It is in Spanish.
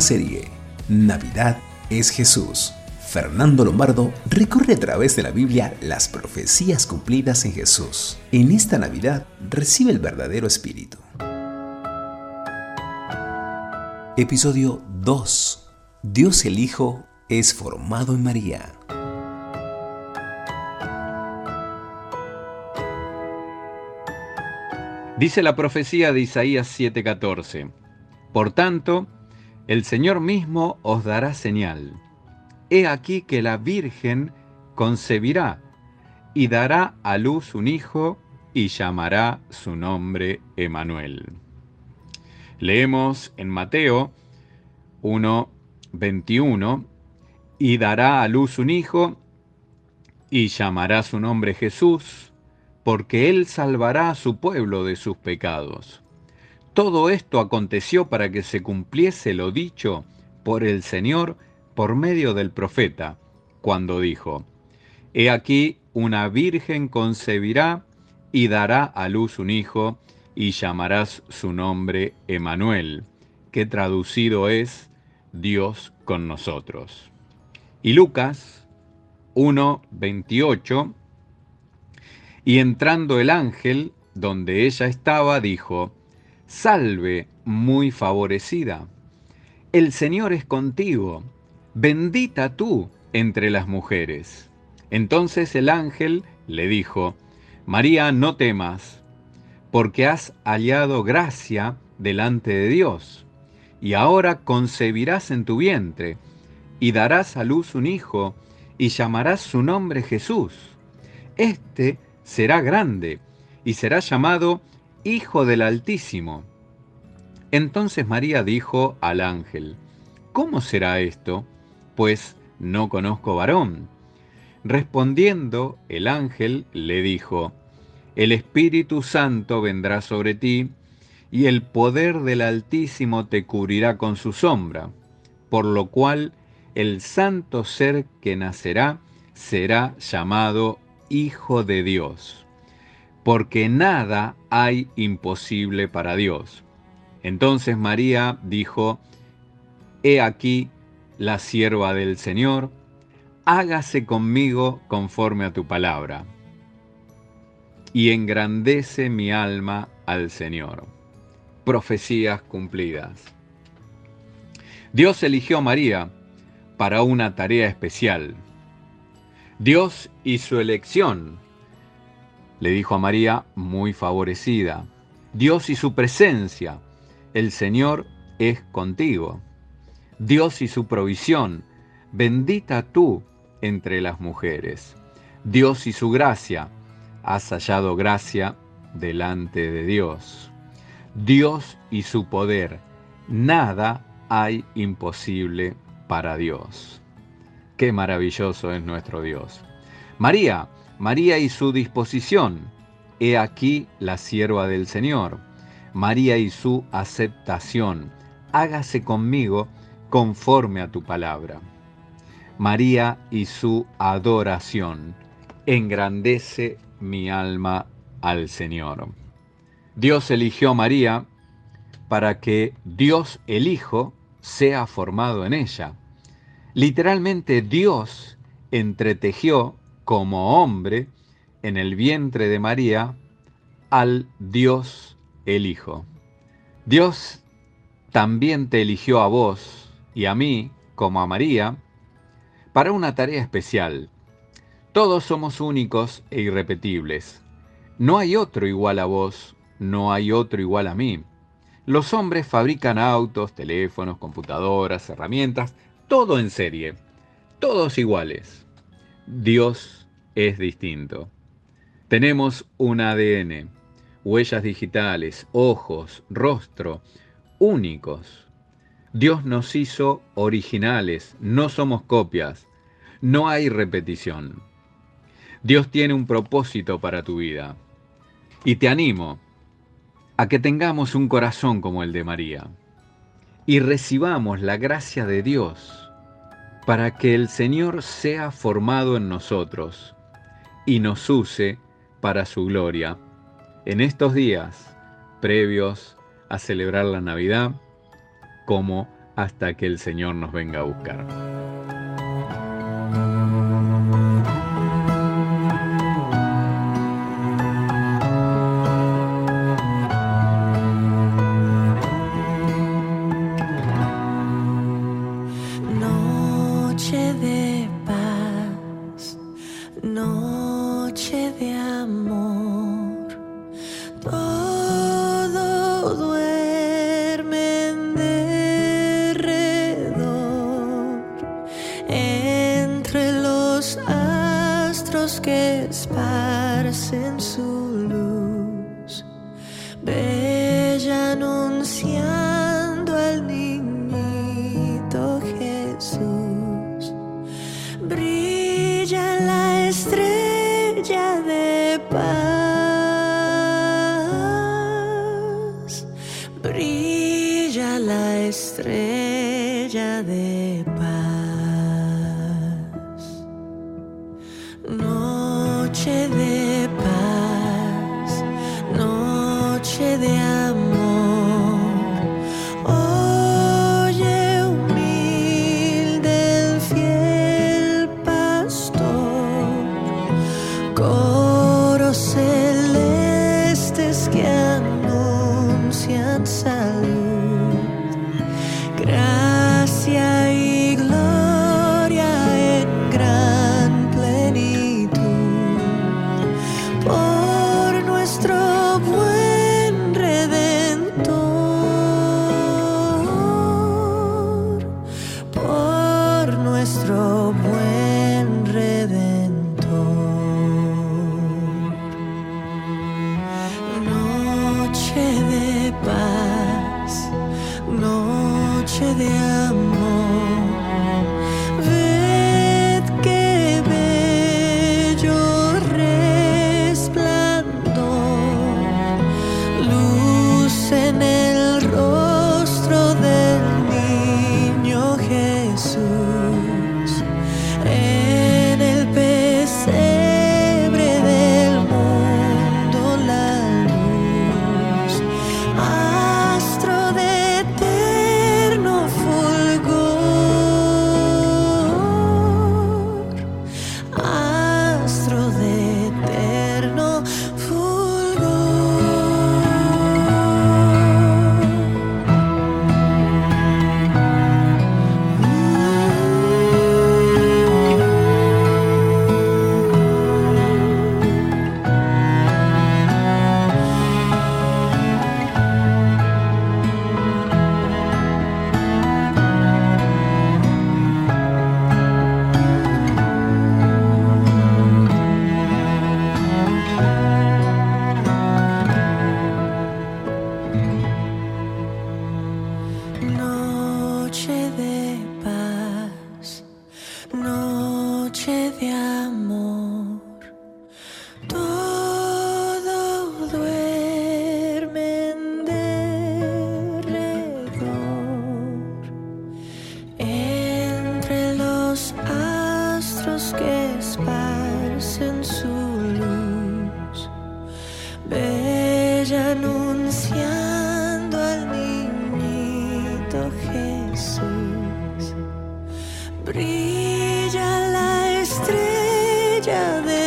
serie, Navidad es Jesús. Fernando Lombardo recorre a través de la Biblia las profecías cumplidas en Jesús. En esta Navidad recibe el verdadero espíritu. Episodio 2. Dios el Hijo es formado en María. Dice la profecía de Isaías 7:14. Por tanto, el Señor mismo os dará señal. He aquí que la Virgen concebirá y dará a luz un hijo y llamará su nombre Emanuel. Leemos en Mateo 1:21 y dará a luz un hijo y llamará su nombre Jesús porque Él salvará a su pueblo de sus pecados. Todo esto aconteció para que se cumpliese lo dicho por el Señor por medio del profeta, cuando dijo, He aquí una virgen concebirá y dará a luz un hijo, y llamarás su nombre Emanuel, que traducido es Dios con nosotros. Y Lucas 1:28 y entrando el ángel, donde ella estaba, dijo, Salve, muy favorecida. El Señor es contigo, bendita tú entre las mujeres. Entonces el ángel le dijo, María, no temas, porque has hallado gracia delante de Dios, y ahora concebirás en tu vientre, y darás a luz un hijo, y llamarás su nombre Jesús. Este será grande y será llamado Hijo del Altísimo. Entonces María dijo al ángel, ¿Cómo será esto? Pues no conozco varón. Respondiendo, el ángel le dijo, El Espíritu Santo vendrá sobre ti, y el poder del Altísimo te cubrirá con su sombra, por lo cual el santo ser que nacerá será llamado Hijo de Dios, porque nada hay imposible para Dios. Entonces María dijo, He aquí la sierva del Señor, hágase conmigo conforme a tu palabra. Y engrandece mi alma al Señor. Profecías cumplidas. Dios eligió a María para una tarea especial Dios y su elección, le dijo a María, muy favorecida. Dios y su presencia, el Señor es contigo. Dios y su provisión, bendita tú entre las mujeres. Dios y su gracia, has hallado gracia delante de Dios. Dios y su poder, nada hay imposible para Dios. Qué maravilloso es nuestro Dios. María, María y su disposición. He aquí la sierva del Señor. María y su aceptación. Hágase conmigo conforme a tu palabra. María y su adoración. Engrandece mi alma al Señor. Dios eligió a María para que Dios el Hijo sea formado en ella. Literalmente Dios entretejió como hombre en el vientre de María al Dios el Hijo. Dios también te eligió a vos y a mí, como a María, para una tarea especial. Todos somos únicos e irrepetibles. No hay otro igual a vos, no hay otro igual a mí. Los hombres fabrican autos, teléfonos, computadoras, herramientas, todo en serie, todos iguales. Dios es distinto. Tenemos un ADN, huellas digitales, ojos, rostro, únicos. Dios nos hizo originales, no somos copias, no hay repetición. Dios tiene un propósito para tu vida. Y te animo a que tengamos un corazón como el de María y recibamos la gracia de Dios para que el Señor sea formado en nosotros y nos use para su gloria. En estos días previos a celebrar la Navidad, como hasta que el Señor nos venga a buscar. Brilla la estrella.